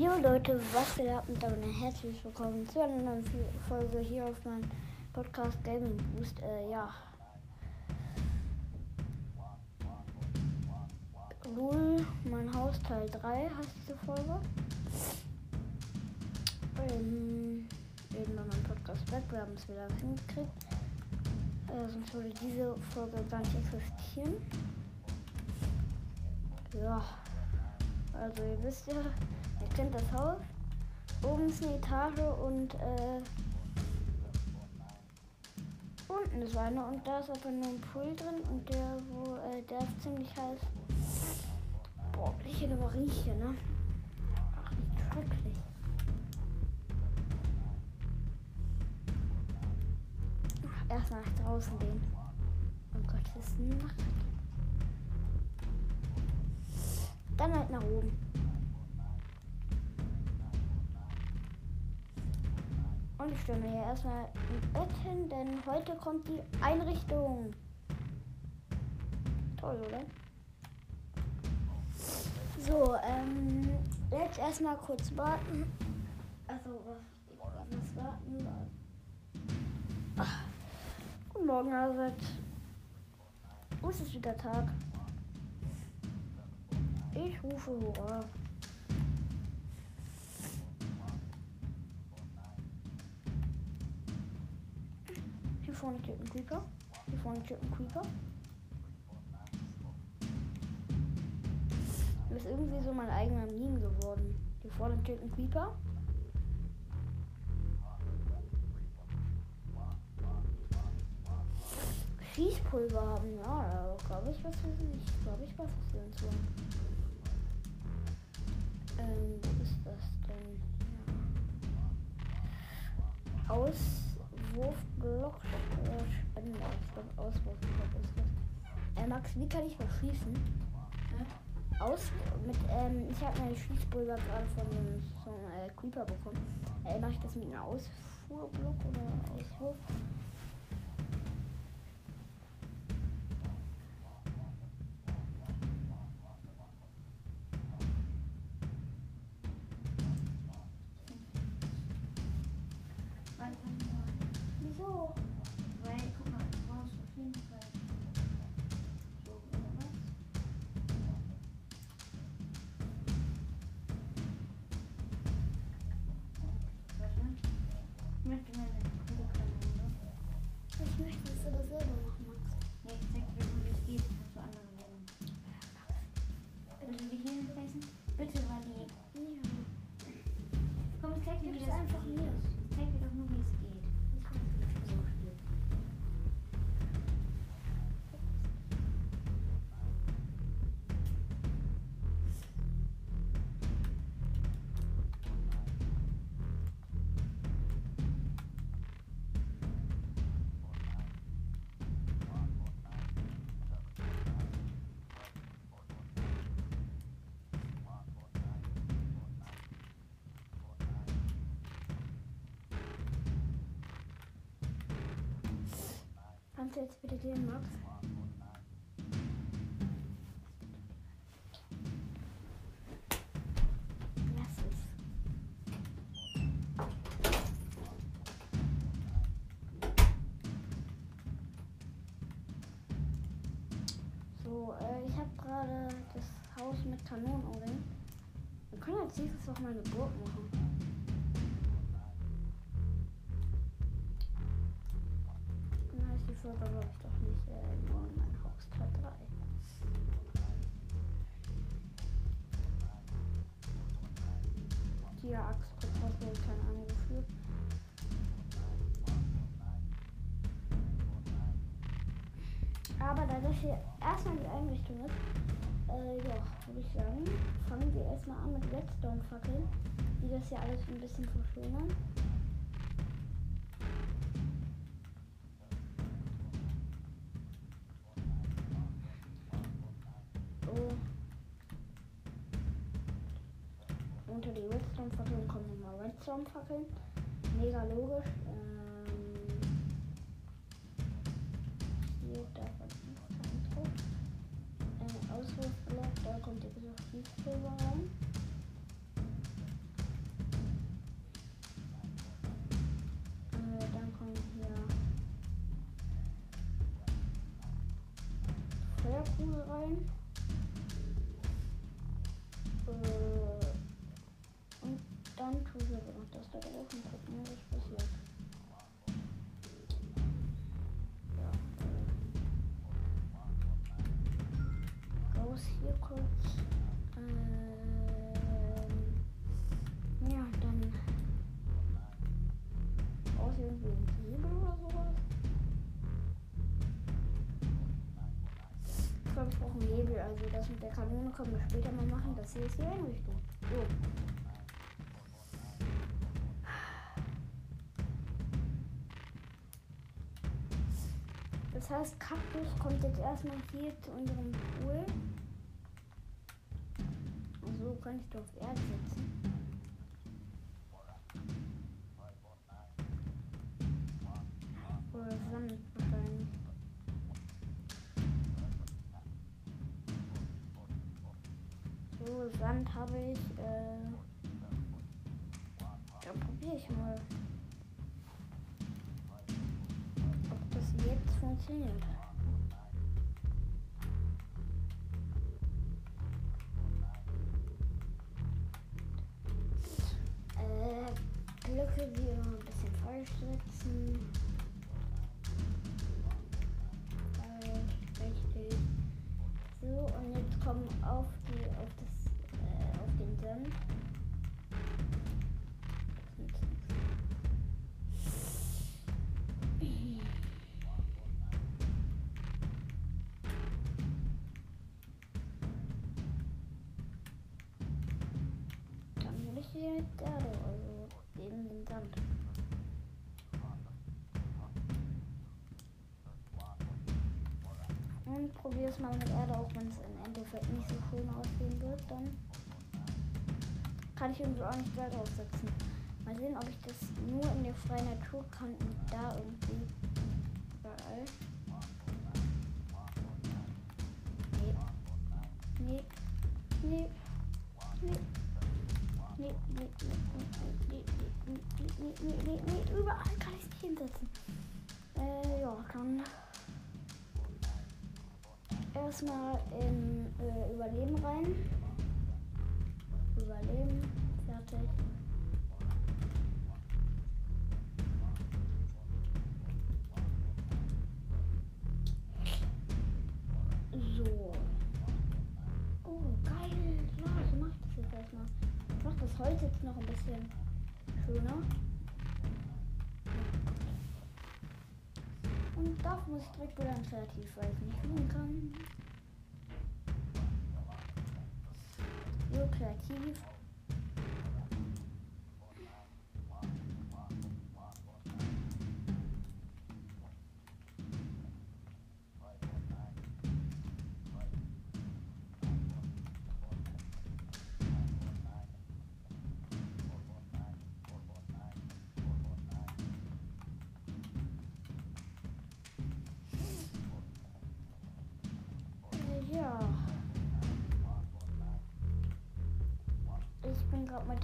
Jo Leute, was geht ab und damit herzlich willkommen zu einer neuen Folge hier auf meinem Podcast Gaming Boost. Äh, ja. Lul, mein Haus Teil 3 heißt diese Folge. Ähm, eben noch mein Podcast weg, wir haben es wieder hingekriegt. Äh, sonst würde diese Folge gar nicht existieren. Ja. Also ihr wisst ja, ihr kennt das Haus. Oben ist eine Etage und äh, unten ist eine und da ist aber nur ein Pool drin und der, wo, äh, der ist ziemlich heiß. Boah, ich hier aber rieche, ne? Ach, nicht schrecklich. Erstmal nach draußen gehen. Oh Gott, es ist Nacht. Dann halt nach oben. Und ich stelle mir hier erstmal ein Bett hin, denn heute kommt die Einrichtung. Toll, oder? So, ähm, jetzt erstmal kurz warten. Also, was, warten? Ach, guten Morgen. Wo ist es wieder Tag? Ich rufe Hurra. Hier vorne steht ein Creeper. Hier vorne steht ein Creeper. Du bist irgendwie so mein eigener Meme geworden. Hier vorne steht ein Creeper. Schießpulver haben, ja, glaube ich, was wir nicht, glaube ich, was wir uns wollen. Ähm, wo ist das denn? Ja. Auswurfblock äh, glaube, Auswurfblock ist das. Äh, Max, wie kann ich noch schießen? Ja. Aus mit, ähm, ich habe meine Schießpulver gerade von einem so, äh, Creeper bekommen. Äh, mache ich das mit einem Ausfuhrblock oder Auswurf? Kannst du jetzt bitte gehen, Max? So, äh, ich habe gerade das Haus mit Kanonenohrring. Wir können als nächstes auch mal eine Burg machen. Aber da das hier erstmal die Einrichtung ist, äh, ja, würde ich sagen, fangen wir erstmal an mit Redstone-Fackeln, die das hier alles ein bisschen verschönern. So. Unter die Redstone-Fackeln kommen nochmal Redstone-Fackeln. Mega logisch. Kugel rein. Äh, und dann tue ich noch das da drauf Also das mit der Kanone können wir später mal machen. Das hier ist die Einrichtung. So. Das heißt, Kaktus kommt jetzt erstmal hier zu unserem Pool. So kann ich doch auf setzen. Setzen. Richtig. So, und jetzt kommen auf die, auf das, äh, auf den Sand. Dann will ich mit Erde, probiere es mal mit Erde, auch wenn es im Endeffekt nicht so schön aussehen wird, dann kann ich irgendwie auch nicht Wert aufsetzen. Mal sehen, ob ich das nur in der freien Natur kann und da irgendwie überall. Erstmal in äh, Überleben rein. Überleben, fertig. So. Oh, geil. Ja, so mach ich das jetzt erstmal. Ich mach das Holz jetzt noch ein bisschen schöner. Und dafür muss ich direkt wieder ein Kreativ, weil ich nicht tun kann. Criativo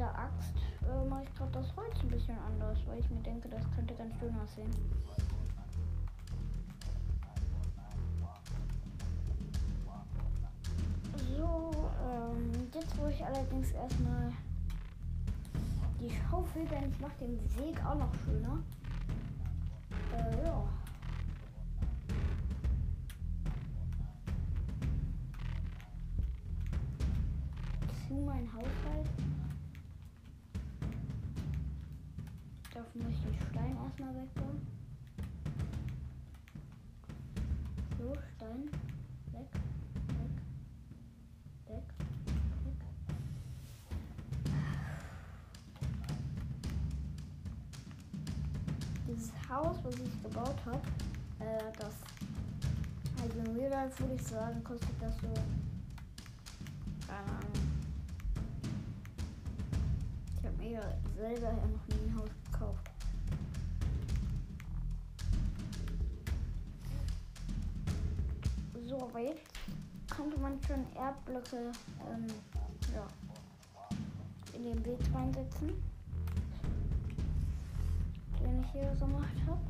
der Axt, äh, mache ich gerade das Holz ein bisschen anders, weil ich mir denke, das könnte ganz schön aussehen. So, ähm, jetzt wo ich allerdings erstmal die Schaufel, denn ich mache den Weg auch noch schöner. Äh, ja. Haus, was ich gebaut habe, äh, das, also in Real Life würde ich sagen, kostet das so, keine Ahnung, ich habe mir selber ja noch nie ein Haus gekauft. So, aber jetzt konnte man schon Erdblöcke ähm, ja, in den Weg reinsetzen, hier gemacht habe.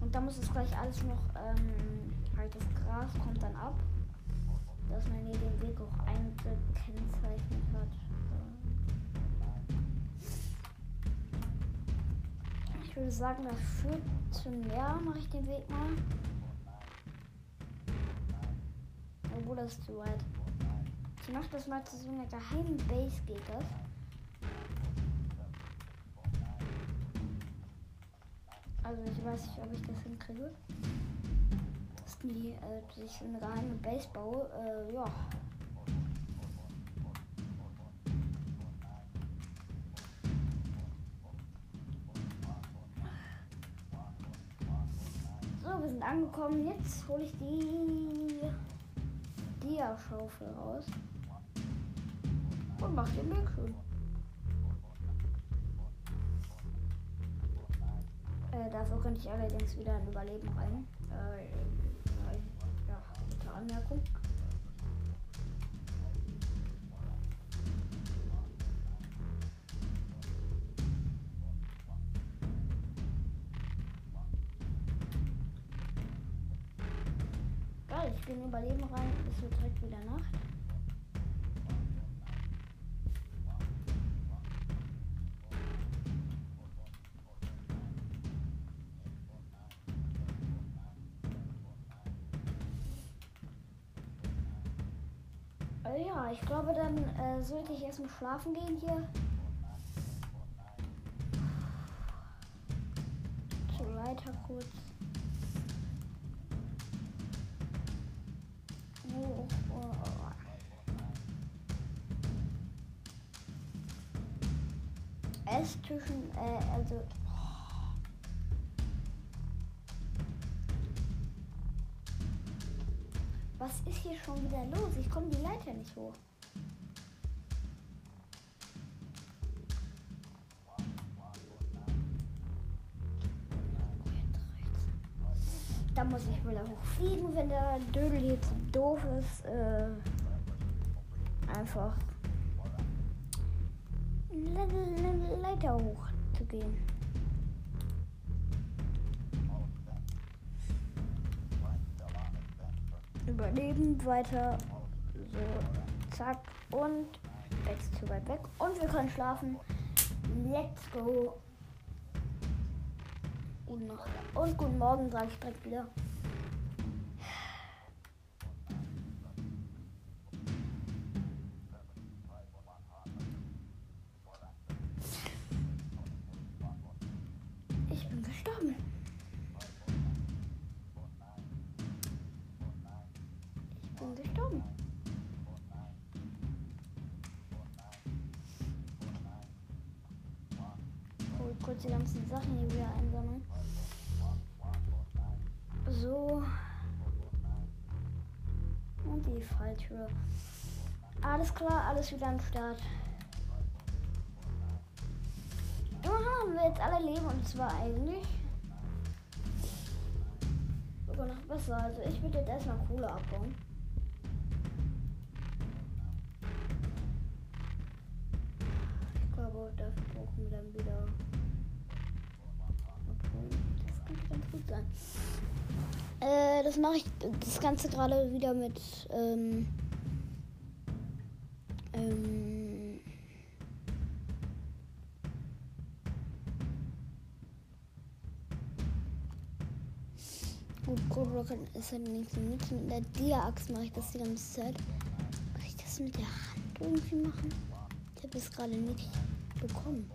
Und da muss es gleich alles noch, ähm, halt das Gras kommt dann ab, dass man hier den Weg auch eingekennzeichnet hat. Ich würde sagen, das führt zum Meer, mache ich den Weg mal. Obwohl das zu weit. Ich mache das mal zu so einer geheimen Base geht das. Also ich weiß nicht, ob ich das hinkriege. Dass die, äh, ich eine geheime Base baue. Äh, ja. So, wir sind angekommen. Jetzt hole ich die Dia-Schaufel raus. Und mach den Weg. Äh, dafür könnte ich allerdings wieder ein Überleben rein. Äh, ja, gute Anmerkung. Geil, ich bin Überleben rein, es wird direkt wieder Nacht. Ich glaube, dann äh, sollte ich erstmal schlafen gehen hier. Leiter nicht hoch. Da muss ich wieder hochfliegen, wenn der Dödel zu doof ist. Äh, einfach Le Le Leiter hoch zu gehen. Überleben weiter. So, zack. Und jetzt zu weit weg. Und wir können schlafen. Let's go. Nacht. Und guten Morgen, sage ich direkt wieder. So. Und die Falltür. Alles klar, alles wieder am Start. Immerhin haben wir jetzt alle Leben und zwar eigentlich sogar noch besser. Also ich würde jetzt erstmal Kohle abbauen. Das mache ich das Ganze gerade wieder mit ähm, ähm, Gut, kann ist halt nicht so mit. Mit der Dia-Axt mache ich das die ganze Zeit. Kann ich das mit der Hand irgendwie machen? Ich habe es gerade nicht bekommen.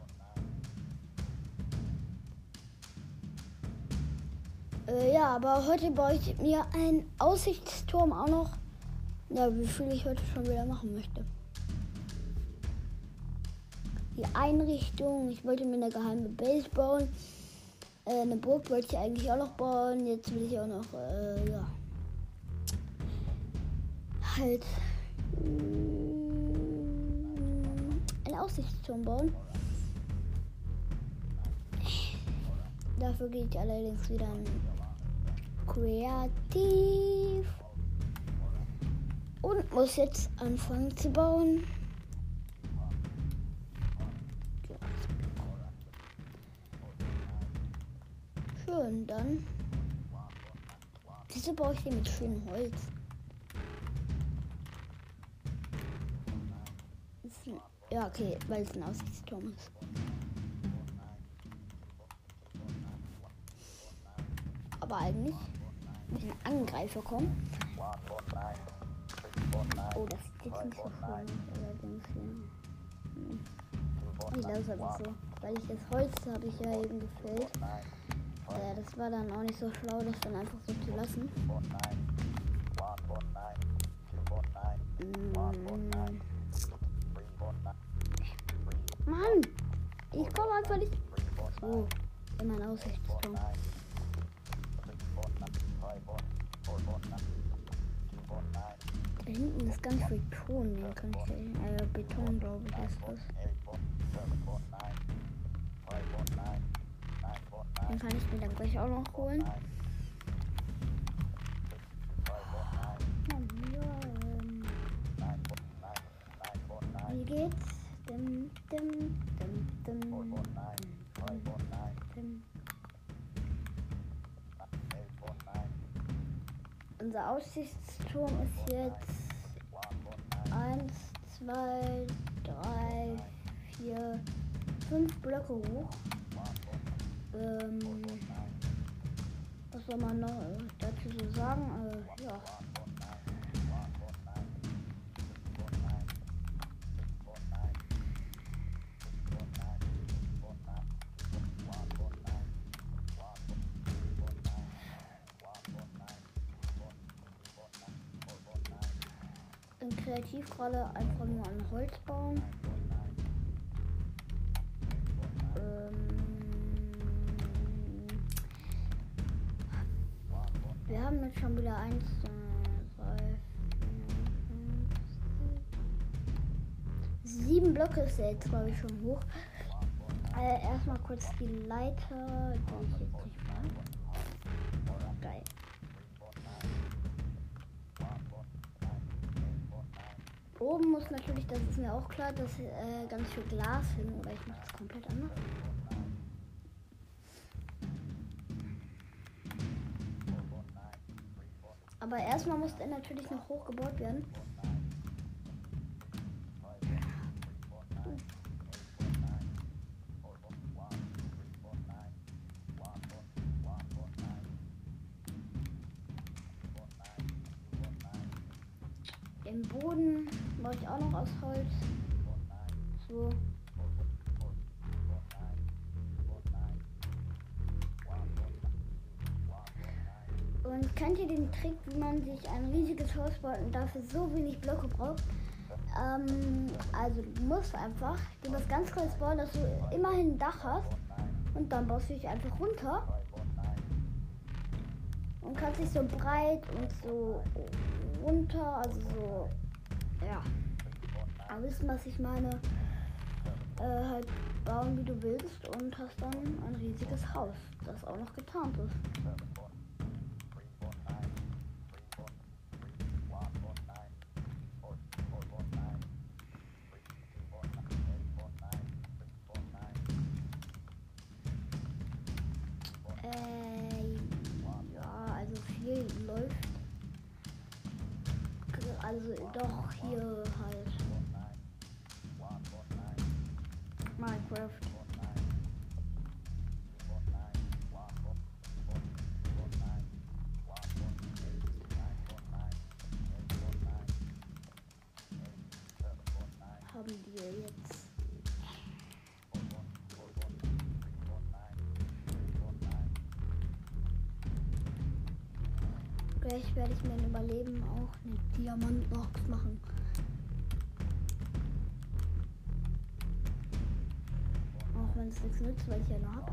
Äh, ja, aber heute baue ich mir einen Aussichtsturm auch noch. Ja, wie viel ich heute schon wieder machen möchte. Die Einrichtung. Ich wollte mir eine geheime Base bauen. Äh, eine Burg wollte ich eigentlich auch noch bauen. Jetzt will ich auch noch, äh, ja. Halt. mm, Einen Aussichtsturm bauen. Dafür gehe ich allerdings wieder an Kreativ. Und muss jetzt anfangen zu bauen. Schön, dann Wieso baue ich den mit schönem Holz? Ja, okay, weil es ein Aussichtsturm ist. Aber eigentlich, ein Angreifer kommt. Oh, das ist jetzt nicht so schön. Hm. Ich lasse aber so. Weil ich das Holz habe ich ja eben gefällt. Äh, das war dann auch nicht so schlau, das dann einfach so zu lassen. Mm. Mann! Ich komme einfach nicht. So, in mein Aussichtsturm. Da hinten ist ganz viel Ton, den kann ich äh, Beton, glaube ich, ist das. Den kann ich mir dann gleich auch noch holen. Wie geht's? Dim, dim, dim, dim, dim, dim. Unser Aussichtsturm ist jetzt 1, 2, 3, 4, 5 Blöcke hoch. Ähm, was soll man noch äh, dazu so sagen? Äh, ja. In Kreativ gerade einfach nur an Holz bauen. Wir haben jetzt schon wieder 1, 2, 3, 4, 5, 6, 7 Blöcke ist er jetzt, glaube ich, schon hoch. Äh, erstmal kurz die Leiter, die ich jetzt nicht natürlich, das ist mir auch klar, dass äh, ganz viel Glas hin oder ich mache das komplett anders. Aber erstmal muss er natürlich noch hochgebaut werden. Den Boden mache ich auch noch aus Holz. So. Und kennt ihr den Trick, wie man sich ein riesiges Haus baut und dafür so wenig Blöcke braucht? Ähm, also du musst einfach dir was ganz Kleines bauen, dass du immerhin ein Dach hast und dann baust du dich einfach runter und kannst dich so breit und so runter, also so, ja. Aber wissen, was ich meine? Äh, halt bauen, wie du willst und hast dann ein riesiges Haus, das auch noch getarnt ist. Also doch hier halt. Minecraft. Werde ich mir ein Überleben auch eine Diamantbox machen. Auch wenn es nichts nützt, weil ich ja nur habe.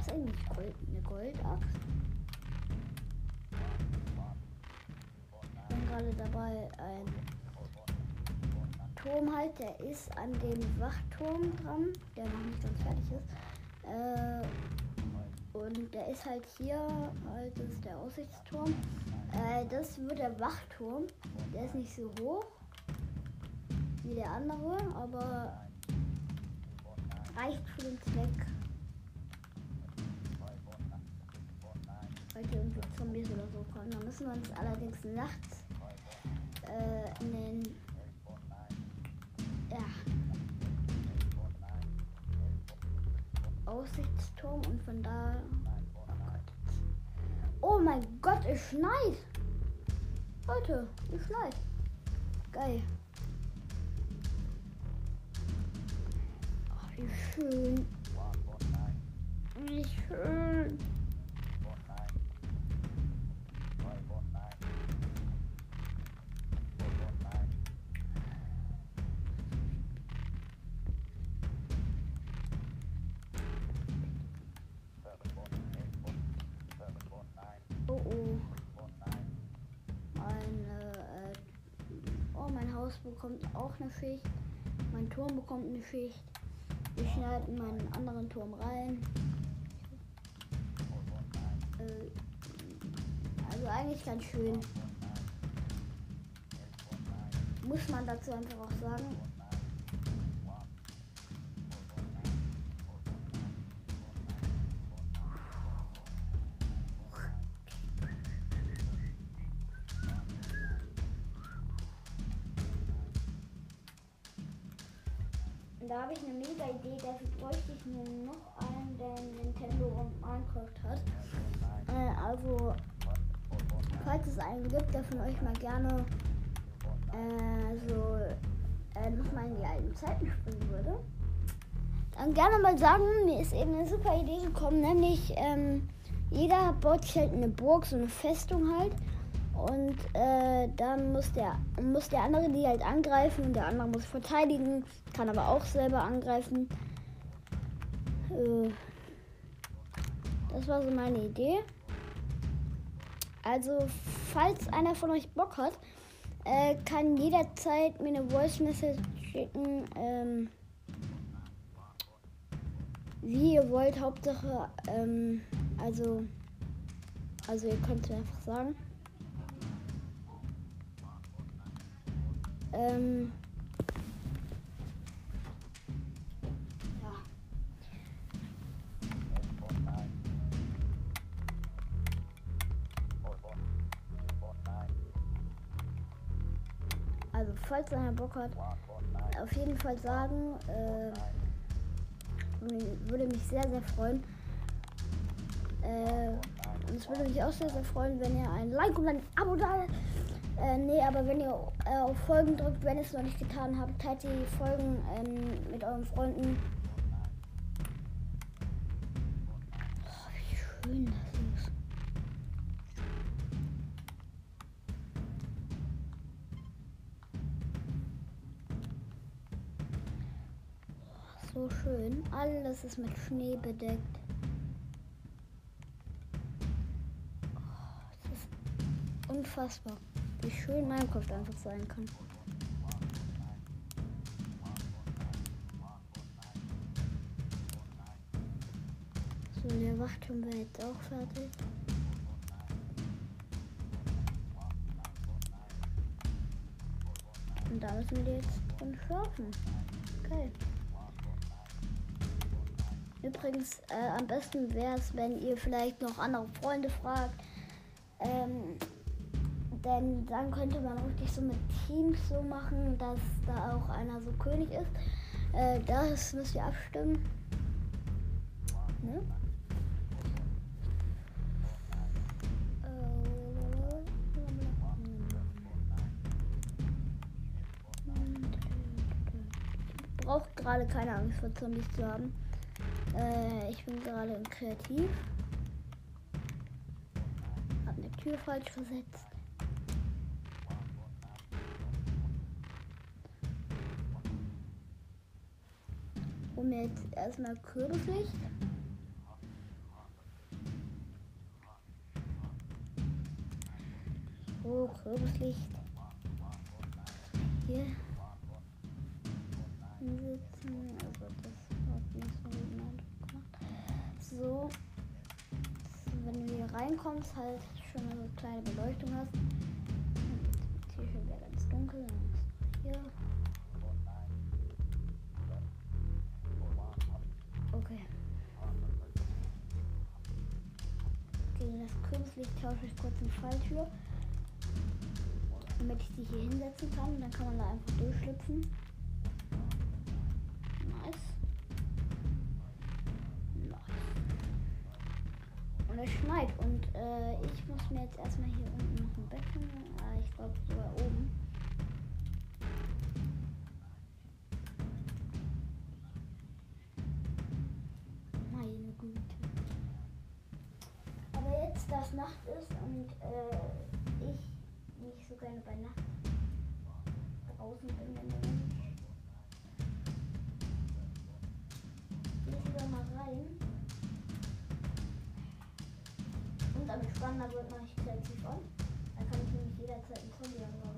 Ist eigentlich Gold, eine Goldaxt? Ich bin gerade dabei, ein Turm halt, der ist an dem Wachturm dran, der noch nicht ganz fertig ist. Äh, und der ist halt hier, halt, das ist der Aussichtsturm. Äh, das wird der Wachturm. Der ist nicht so hoch wie der andere, aber reicht für den Zweck. heute irgendwie Zombies oder so kommen. Da müssen wir uns allerdings nachts äh, in den ja, Aussichtsturm und von da. Oh mein Gott, es schneit! Leute, es schneit. Geil. Oh, wie schön. Wie schön. Schicht. Mein Turm bekommt eine Schicht. Ich schneide in meinen anderen Turm rein. Äh, also eigentlich ganz schön. Muss man dazu einfach auch sagen. Einen gibt, der von euch mal gerne äh, so äh, nochmal in die alten Zeiten springen würde, dann gerne mal sagen, mir ist eben eine super Idee gekommen, nämlich ähm, jeder baut sich halt eine Burg, so eine Festung halt. Und äh, dann muss der, muss der andere die halt angreifen und der andere muss verteidigen, kann aber auch selber angreifen. Äh, das war so meine Idee. Also, falls einer von euch Bock hat, äh, kann jederzeit mir eine Voice Message schicken. Ähm, wie ihr wollt, Hauptsache, ähm, also, also ihr könnt es mir einfach sagen. Ähm, falls einer Bock hat, auf jeden Fall sagen, äh, würde mich sehr, sehr freuen. Äh, und es würde mich auch sehr, sehr freuen, wenn ihr ein Like und ein Abo da äh, nee, aber wenn ihr äh, auf Folgen drückt, wenn ihr es noch nicht getan habt, teilt die Folgen ähm, mit euren Freunden. Oh, wie schön das ist. Schön. Alles ist mit Schnee bedeckt. Oh, das ist unfassbar wie schön Minecraft einfach sein kann. So, der Wachturm wäre jetzt auch fertig. Und da müssen wir jetzt drin schlafen. Geil. Übrigens, äh, am besten wäre es, wenn ihr vielleicht noch andere Freunde fragt. Ähm, denn dann könnte man richtig so mit Teams so machen, dass da auch einer so König ist. Äh, das müsst ihr abstimmen. Ne? Braucht gerade keine Angst vor Zombies zu haben. Äh, ich bin gerade im Kreativ. Hab eine Tür falsch versetzt. mir jetzt erstmal Kürbislicht. Oh, Kürbislicht. Hier reinkommst, halt schon eine kleine Beleuchtung hast. Und hier schon wieder ganz dunkel. Und hier. Okay. Gegen das Königslicht tausche ich kurz eine Falltür, damit ich die hier hinsetzen kann. Dann kann man da einfach durchschlüpfen. dass das Nacht ist und äh, ich nicht so gerne bei Nacht draußen bin. Wenn ich gehe lieber mal rein. Und am spannender wird mache ich kreativ an. Dann kann ich nämlich jederzeit einen Zombie anmachen.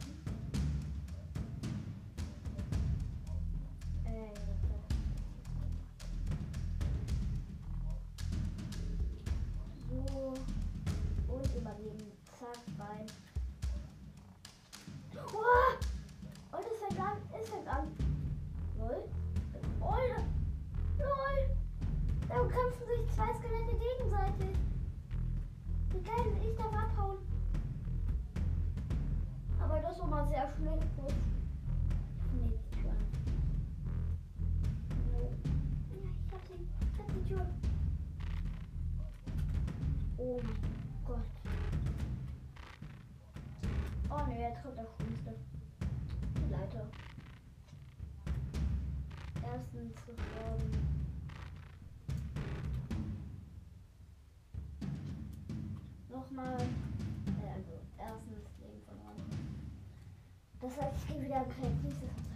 Oh mein Gott. Oh ne, jetzt kommt der Schlimmste. Die Leiter. Erstens ähm, nochmal. Also erstens Leben von Raum. Das heißt, ich gehe wieder ein kleines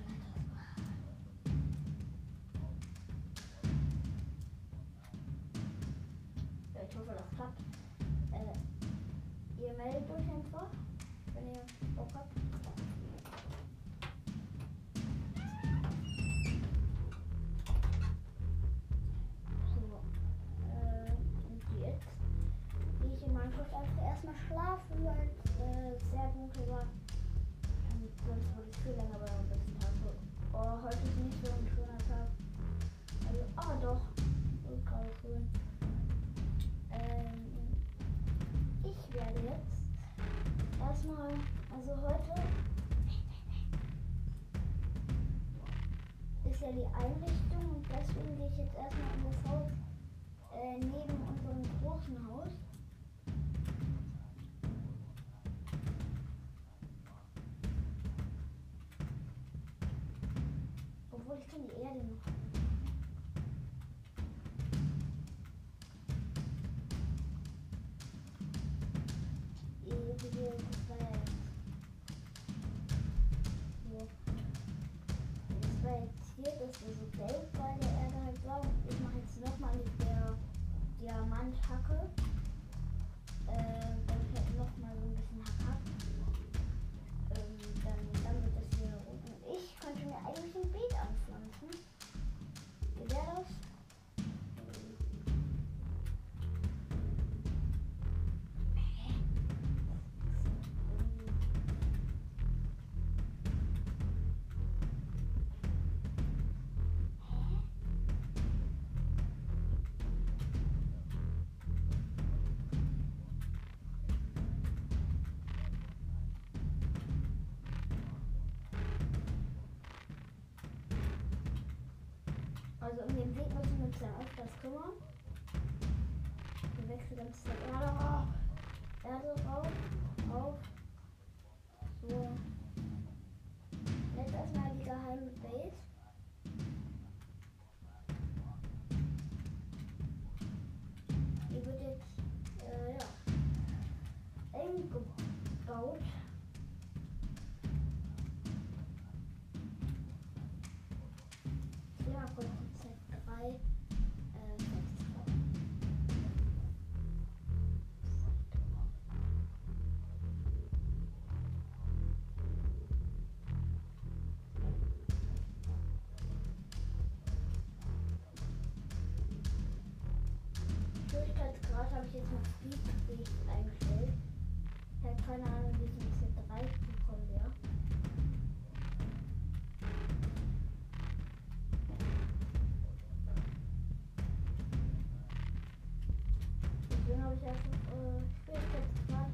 über die Einrichtung und deswegen gehe ich jetzt erstmal in das Haus äh, neben unserem großen Haus. Obwohl ich kann die Erde noch Okay. Also um den Weg müssen wir uns ja auch öfters kümmern. Wir wechseln ganz zur Erde rauf. Erde rauf, rauf. So. Jetzt erstmal die geheime Base. das ist äh, Schwierigkeitsgrad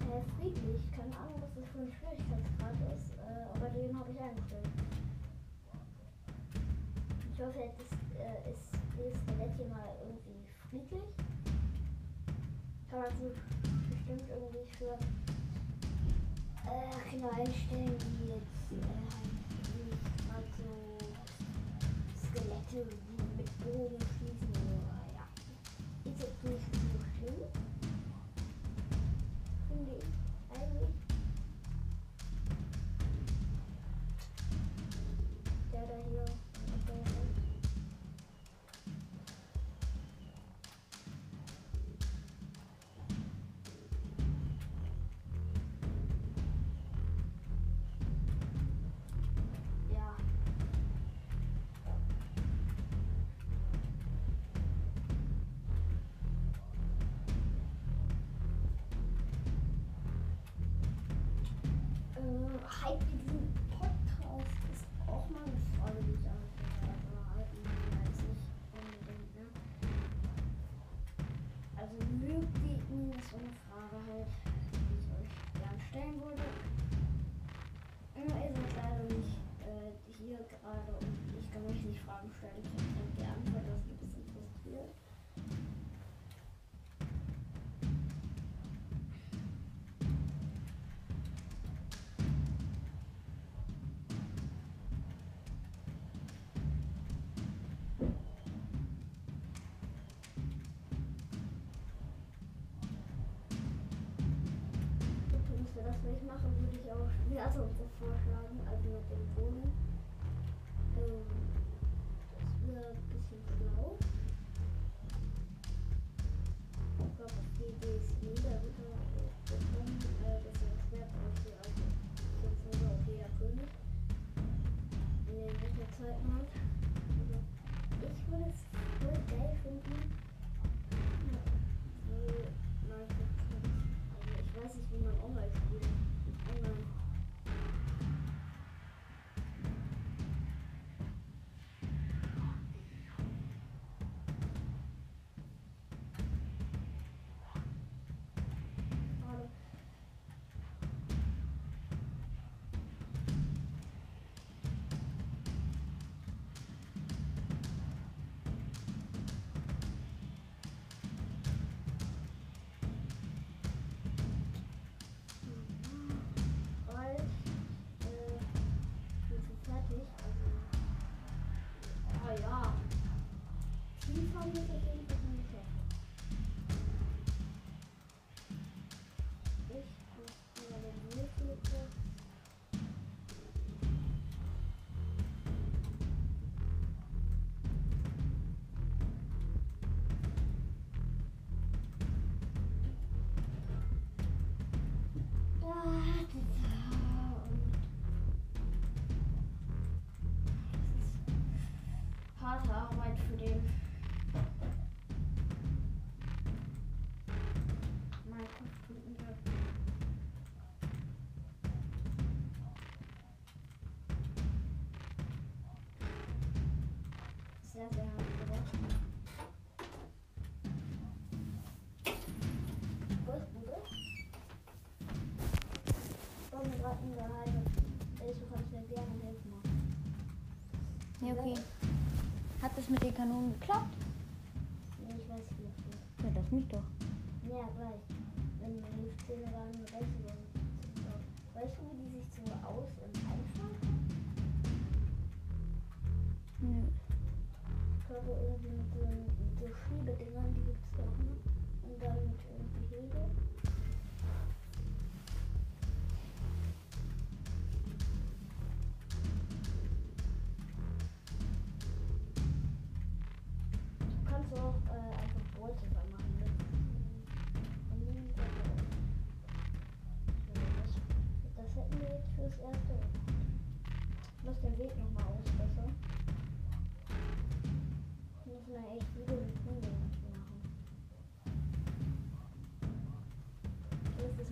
äh, friedlich. Keine Ahnung, was das für ein Schwierigkeitsgrad ist, äh, aber den habe ich eingestellt. Ich hoffe, jetzt ist, äh, ist dieses Skelett hier mal irgendwie friedlich. Kann man sich bestimmt irgendwie für äh, Kinder einstellen, die jetzt äh, die gerade so Skelette mit Bogen Halt diesen Podcast ist auch mal eine Frage, die ich unbedingt, ne? Also mögt ihr ihn, das eine Frage halt, die ich euch gerne stellen wollte. Ja, ihr seid leider nicht äh, hier gerade und ich kann euch nicht Fragen stellen. Für den. Sehr, sehr hart? Ich mir gerade einen gehalten. Ey, du kannst mir gerne helfen. Ja, okay. Das mit den Kanonen geklappt? Nee, ich weiß nicht. Ja, das nicht doch. Ja, gleich. Wenn du hilft, dir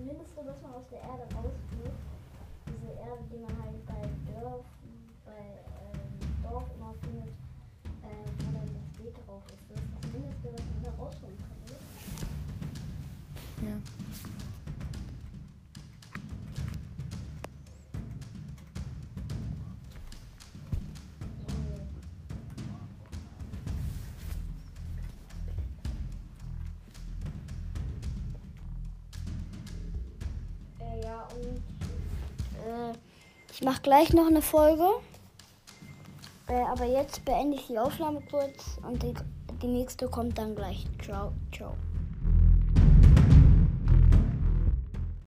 Mindeste, was man aus der Erde rausholt. Diese Erde, die man halt bei Dorf, Ja. Äh, ich mache gleich noch eine Folge. Äh, aber jetzt beende ich die Aufnahme kurz und die die nächste kommt dann gleich. Ciao, ciao.